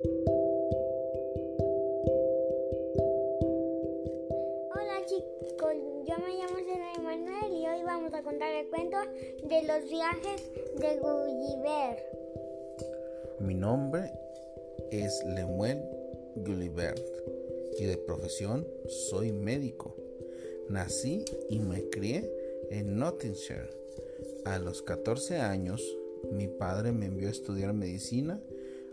Hola chicos, yo me llamo Serena Manuel y hoy vamos a contar el cuento de los viajes de Gulliver. Mi nombre es Lemuel Gullivert y de profesión soy médico. Nací y me crié en Nottinghamshire. A los 14 años, mi padre me envió a estudiar medicina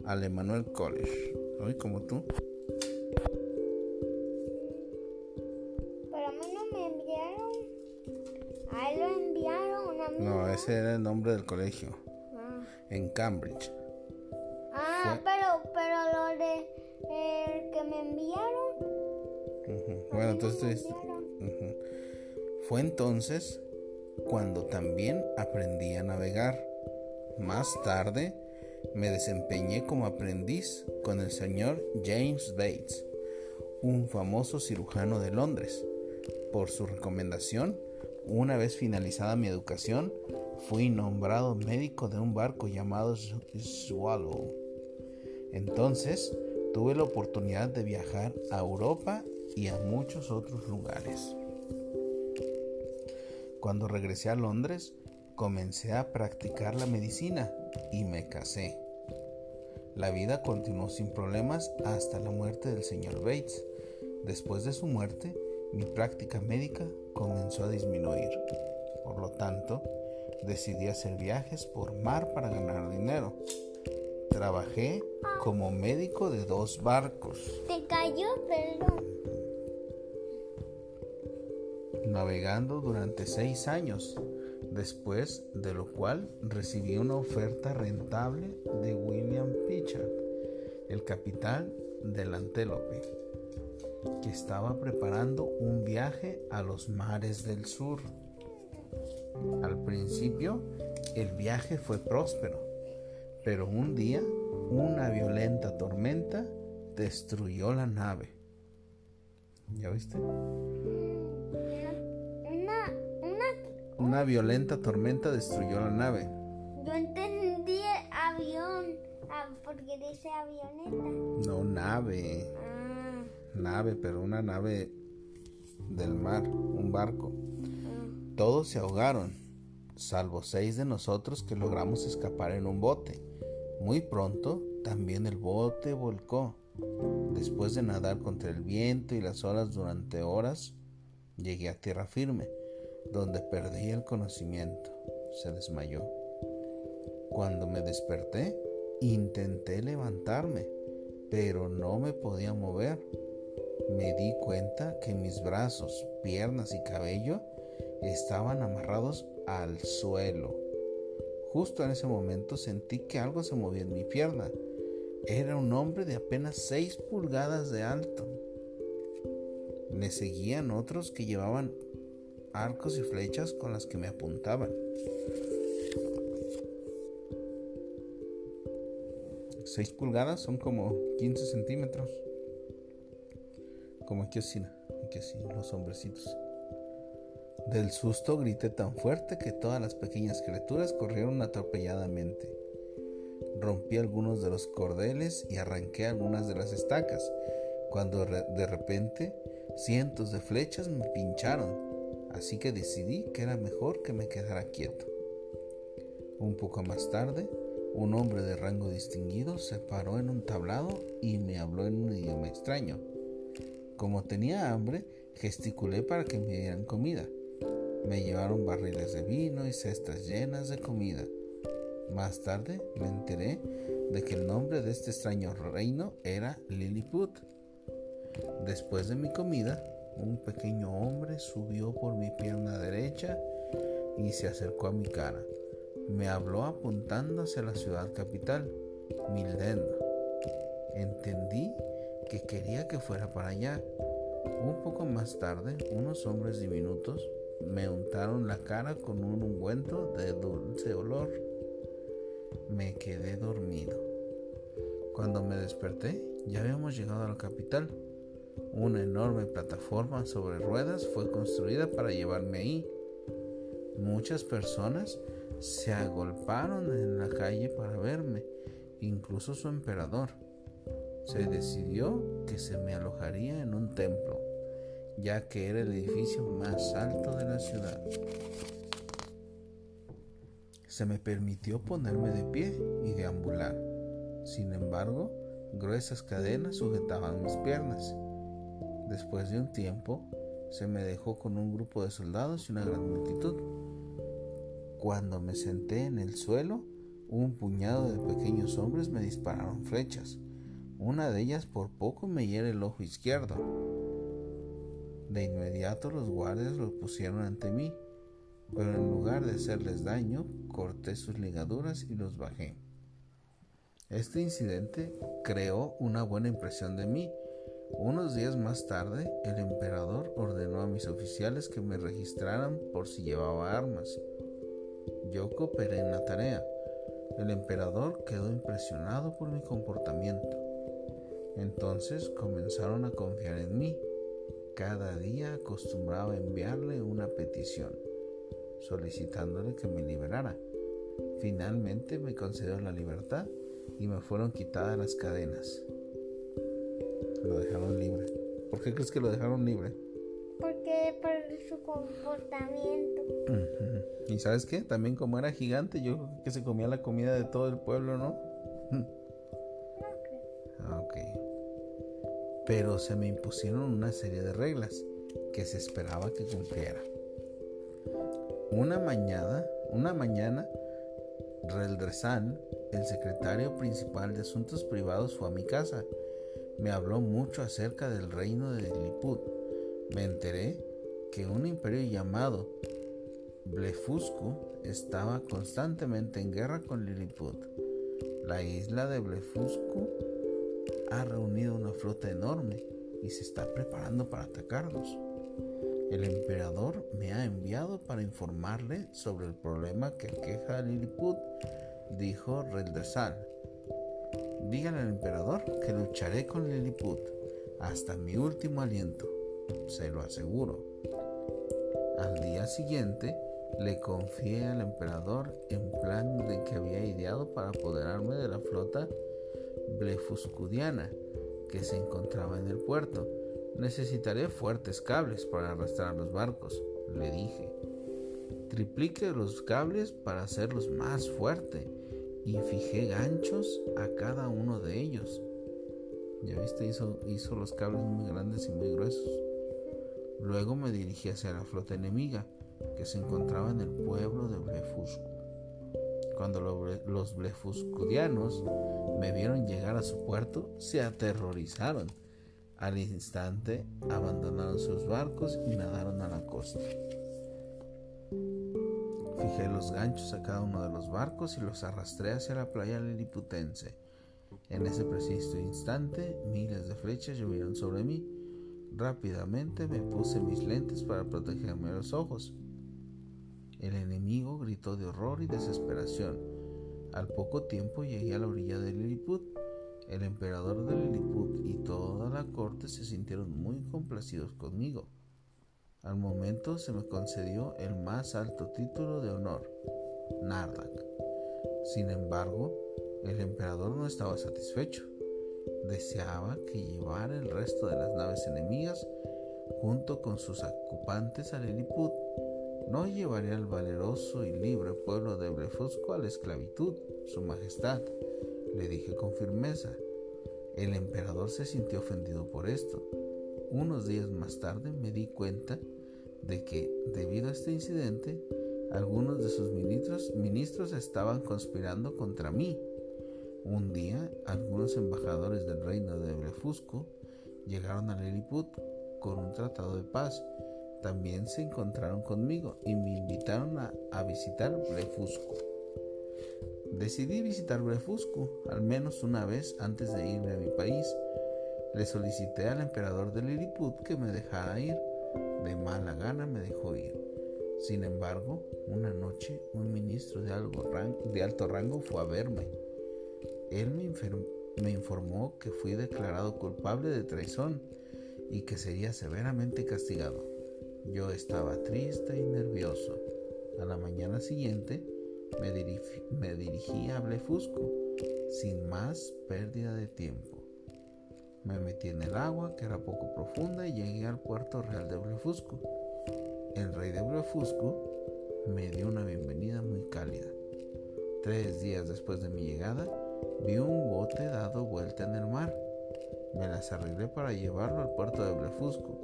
al Emmanuel College. Hoy como tú. Pero a mí no me enviaron. A él lo enviaron a mí. No, ese era el nombre del colegio. Ah, En Cambridge. Ah, Fue- pero, pero lo de el que me enviaron. Bueno, entonces. Ujú. Fue entonces cuando también aprendí a navegar. Más tarde me desempeñé como aprendiz con el señor James Bates, un famoso cirujano de Londres. Por su recomendación, una vez finalizada mi educación, fui nombrado médico de un barco llamado Swallow. Entonces tuve la oportunidad de viajar a Europa y a muchos otros lugares. Cuando regresé a Londres, comencé a practicar la medicina y me casé. La vida continuó sin problemas hasta la muerte del señor Bates. Después de su muerte, mi práctica médica comenzó a disminuir. Por lo tanto, decidí hacer viajes por mar para ganar dinero. Trabajé como médico de dos barcos. Te cayó, perdón. navegando durante seis años, después de lo cual recibí una oferta rentable de William Pitcher, el capitán del Antelope, que estaba preparando un viaje a los mares del sur. Al principio, el viaje fue próspero, pero un día una violenta tormenta destruyó la nave. ¿Ya viste? Una, violenta tormenta destruyó la nave. yo entendí avión, ah, porque dice avioneta. No nave, Ah, nave, pero una nave del mar, un barco. ah. Todos se ahogaron, salvo seis de nosotros que logramos escapar en un bote. Muy pronto, también el bote volcó. Después de nadar contra el viento y las olas durante horas, llegué a tierra firme, donde perdí el conocimiento. Se desmayó. Cuando me desperté, intenté levantarme, pero no me podía mover. Me di cuenta que mis brazos, piernas y cabello estaban amarrados al suelo. Justo en ese momento sentí que algo se movía en mi pierna. Era un hombre de apenas 6 pulgadas de alto. Me seguían otros que llevaban arcos y flechas con las que me apuntaban. 6 pulgadas son como 15 centímetros. Como aquí así, aquí así, los hombrecitos. Del susto grité tan fuerte que todas las pequeñas criaturas corrieron atropelladamente. Rompí algunos de los cordeles y arranqué algunas de las estacas, cuando de repente cientos de flechas me pincharon, así que decidí que era mejor que me quedara quieto. Un poco más tarde, un hombre de rango distinguido se paró en un tablado y me habló en un idioma extraño. Como tenía hambre, gesticulé para que me dieran comida. Me llevaron barriles de vino y cestas llenas de comida. Más tarde me enteré de que el nombre de este extraño reino era Lilliput. Después de mi comida, un pequeño hombre subió por mi pierna derecha y se acercó a mi cara. Me habló apuntando hacia la ciudad capital, Milden. Entendí que quería que fuera para allá. Un poco más tarde, unos hombres diminutos me untaron la cara con un ungüento de dulce olor. Me quedé dormido. Cuando me desperté, ya habíamos llegado a la capital. Una enorme plataforma sobre ruedas fue construida para llevarme ahí. Muchas personas se agolparon en la calle para verme, incluso su emperador. se decidió que se me alojaría en un templo, ya que era el edificio más alto de la ciudad. Se me permitió ponerme de pie y deambular. Sin embargo, gruesas cadenas sujetaban mis piernas. Después de un tiempo, se me dejó con un grupo de soldados y una gran multitud. Cuando me senté en el suelo, un puñado de pequeños hombres me dispararon flechas. Una de ellas por poco me hiere el ojo izquierdo. De inmediato los guardias los pusieron ante mí, pero en lugar de hacerles daño, corté sus ligaduras y los bajé. Este incidente creó una buena impresión de mí. Unos días más tarde, el emperador ordenó a mis oficiales que me registraran por si llevaba armas. Yo cooperé en la tarea. El emperador quedó impresionado por mi comportamiento. Entonces comenzaron a confiar en mí. Cada día acostumbraba enviarle una petición, solicitándole que me liberara. Finalmente me concedió la libertad y me fueron quitadas las cadenas. Lo dejaron libre. ¿Por qué crees que lo dejaron libre? Porque por su comportamiento. ¿Y sabes qué? También como era gigante, yo creo que se comía la comida de todo el pueblo, ¿no? No Ah, ok. Pero se me impusieron una serie de reglas que se esperaba que cumpliera. Una mañana, una mañana, Reldresan, el secretario principal de Asuntos Privados, fue a mi casa. Me habló mucho acerca del reino de Lilliput. Me enteré que un imperio llamado Blefuscu estaba constantemente en guerra con Lilliput. La isla de Blefuscu ha reunido una flota enorme y se está preparando para atacarnos. El emperador me ha enviado para informarle sobre el problema que aqueja a Lilliput, dijo Reldresal. Dígale al emperador que lucharé con Lilliput hasta mi último aliento, se lo aseguro. Al día siguiente le confié al emperador en plan de que había ideado para apoderarme de la flota blefuscudiana que se encontraba en el puerto. Necesitaré fuertes cables para arrastrar los barcos, le dije. Triplique los cables para hacerlos más fuertes y fijé ganchos a cada uno de ellos. Ya viste, hizo, hizo los cables muy grandes y muy gruesos. Luego me dirigí hacia la flota enemiga que se encontraba en el pueblo de Blefuscu. Cuando los blefuscudianos me vieron llegar a su puerto, se aterrorizaron. Al instante abandonaron sus barcos y nadaron a la costa. Fijé los ganchos a cada uno de los barcos y los arrastré hacia la playa liliputense. En ese preciso instante, miles de flechas llovieron sobre mí. Rápidamente me puse mis lentes para protegerme los ojos. El enemigo gritó de horror y desesperación. Al poco tiempo llegué a la orilla de Lilliput. El emperador de Lilliput y toda la corte se sintieron muy complacidos conmigo. Al momento se me concedió el más alto título de honor, Nardak. Sin embargo, el emperador no estaba satisfecho. Deseaba que llevara el resto de las naves enemigas junto con sus ocupantes a Lilliput no llevaría al valeroso y libre pueblo de Blefusco a la esclavitud, su majestad, le dije con firmeza. El emperador se sintió ofendido por esto. Unos días más tarde me di cuenta de que, debido a este incidente, algunos de sus ministros, ministros estaban conspirando contra mí. Un día, algunos embajadores del reino de Blefusco llegaron a Lilliput con un tratado de paz también se encontraron conmigo y me invitaron a, visitar Blefuscu. Decidí visitar Blefuscu al menos una vez antes de irme a mi país. Le solicité al emperador de Lilliput que me dejara ir. De mala gana me dejó ir. Sin embargo, una noche un ministro de, alto rango fue a verme. Él me, me informó que fui declarado culpable de traición y que sería severamente castigado. Yo estaba triste y nervioso. A la mañana siguiente me, dirigí, me dirigí a Blefusco sin más pérdida de tiempo. Me metí en el agua, que era poco profunda, y llegué al puerto real de Blefuscu. El rey de Blefuscu me dio una bienvenida muy cálida. Tres días después de mi llegada, vi un bote dado vuelta en el mar. Me las arreglé para llevarlo al puerto de Blefuscu.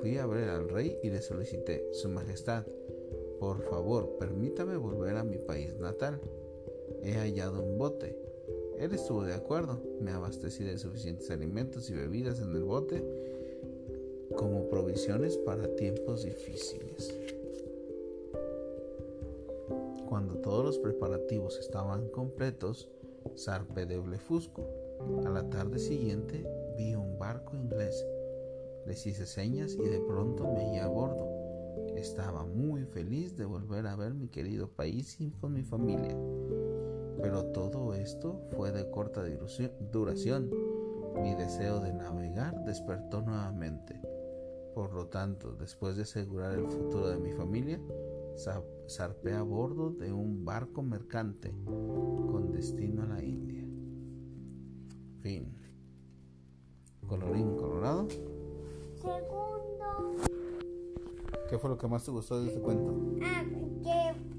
Fui a ver al rey y le solicité, Su Majestad, por favor, permítame volver a mi país natal. He hallado un bote. Él estuvo de acuerdo. Me abastecí de suficientes alimentos y bebidas en el bote como provisiones para tiempos difíciles. Cuando todos los preparativos estaban completos, zarpé de Blefusco. A la tarde siguiente vi un barco inglés. Les hice señas y de pronto me hallé a bordo. Estaba muy feliz de volver a ver mi querido país y con mi familia. Pero todo esto fue de corta duración. Mi deseo de navegar despertó nuevamente. Por lo tanto, después de asegurar el futuro de mi familia, zarpé a bordo de un barco mercante con destino a la India. Fin. Colorín colorado. Segundo. ¿Qué fue lo que más te gustó de este cuento? Ah, que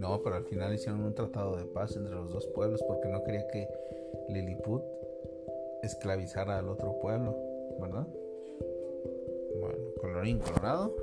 No, pero al final hicieron un tratado de paz entre los dos pueblos porque no quería que Lilliput esclavizara al otro pueblo, ¿verdad? Bueno, colorín colorado.